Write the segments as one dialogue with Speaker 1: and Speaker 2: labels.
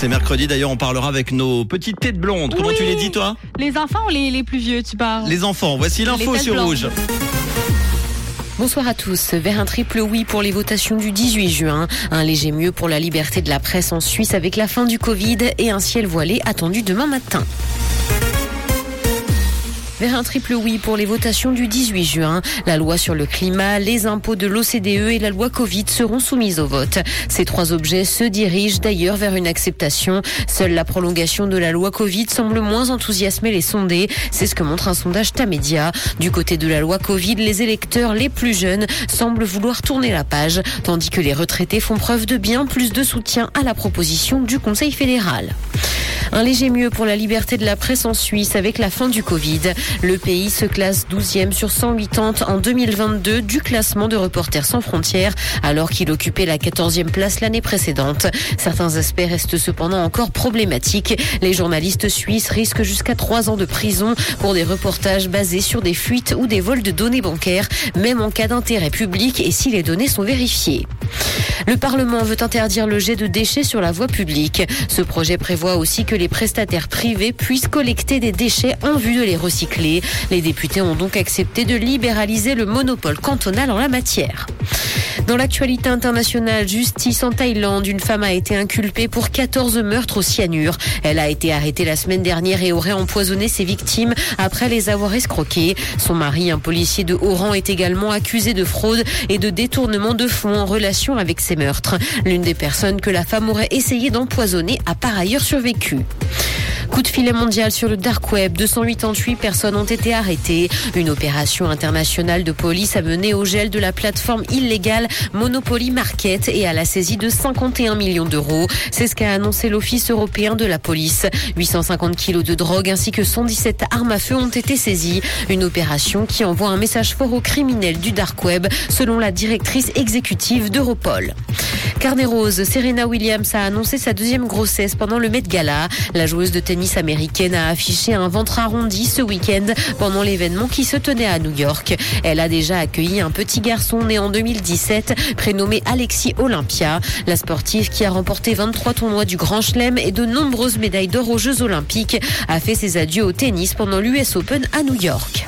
Speaker 1: C'est mercredi d'ailleurs, on parlera avec nos petites têtes blondes. Comment
Speaker 2: Oui.
Speaker 1: tu les dis toi
Speaker 2: Les enfants ou les, les plus vieux, tu parles
Speaker 1: Les enfants. Voici l'info sur rouge.
Speaker 3: Bonsoir à tous. Vers un triple oui pour les votations du 18 juin. Un léger mieux pour la liberté de la presse en Suisse avec la fin du Covid et un ciel voilé attendu demain matin. Vers un triple oui pour les votations du 18 juin. La loi sur le climat, les impôts de l'OCDE et la loi Covid seront soumises au vote. Ces trois objets se dirigent d'ailleurs vers une acceptation. Seule la prolongation de la loi Covid semble moins enthousiasmer les sondés. C'est ce que montre un sondage Tamedia. Du côté de la loi Covid, les électeurs les plus jeunes semblent vouloir tourner la page, tandis que les retraités font preuve de bien plus de soutien à la proposition du Conseil fédéral. Un léger mieux pour la liberté de la presse en Suisse avec la fin du Covid. Le pays se classe 12e sur 180 en 2022 du classement de Reporters sans frontières, alors qu'il occupait la 14e place l'année précédente. Certains aspects restent cependant encore problématiques. Les journalistes suisses risquent jusqu'à 3 ans de prison pour des reportages basés sur des fuites ou des vols de données bancaires, même en cas d'intérêt public et si les données sont vérifiées. Le Parlement veut interdire le jet de déchets sur la voie publique. Ce projet prévoit aussi que les prestataires privés puissent collecter des déchets en vue de les recycler. Les députés ont donc accepté de libéraliser le monopole cantonal en la matière. Dans l'actualité internationale, justice en Thaïlande, une femme a été inculpée pour 14 meurtres au cyanure. Elle a été arrêtée la semaine dernière et aurait empoisonné ses victimes après les avoir escroquées. Son mari, un policier de haut rang, est également accusé de fraude et de détournement de fonds en relation avec meurtres. L'une des personnes que la femme aurait essayé d'empoisonner a par ailleurs survécu. Coup de filet mondial sur le dark web. 288 personnes ont été arrêtées. Une opération internationale de police a mené au gel de la plateforme illégale Monopoly Market et à la saisie de 51 millions d'euros. C'est ce qu'a annoncé l'Office européen de la police. 850 kilos de drogue ainsi que 117 armes à feu ont été saisies. Une opération qui envoie un message fort aux criminels du dark web, selon la directrice exécutive d'Europol. Carnet rose, Serena Williams a annoncé sa deuxième grossesse pendant le Met Gala. La joueuse de tennis américaine a affiché un ventre arrondi ce week-end pendant l'événement qui se tenait à New York. Elle a déjà accueilli un petit garçon né en 2017, prénommé Alexis Olympia. La sportive qui a remporté 23 tournois du Grand Chelem et de nombreuses médailles d'or aux Jeux Olympiques a fait ses adieux au tennis pendant l'US Open à New York.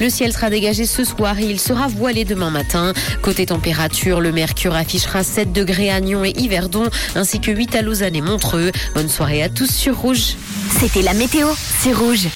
Speaker 3: Le ciel sera dégagé ce soir et il sera voilé demain matin. Côté température, le mercure affichera 7 degrés à Nyon et Yverdon, ainsi que 8 à Lausanne et Montreux. Bonne soirée à tous sur Rouge.
Speaker 4: C'était la météo, c'est rouge.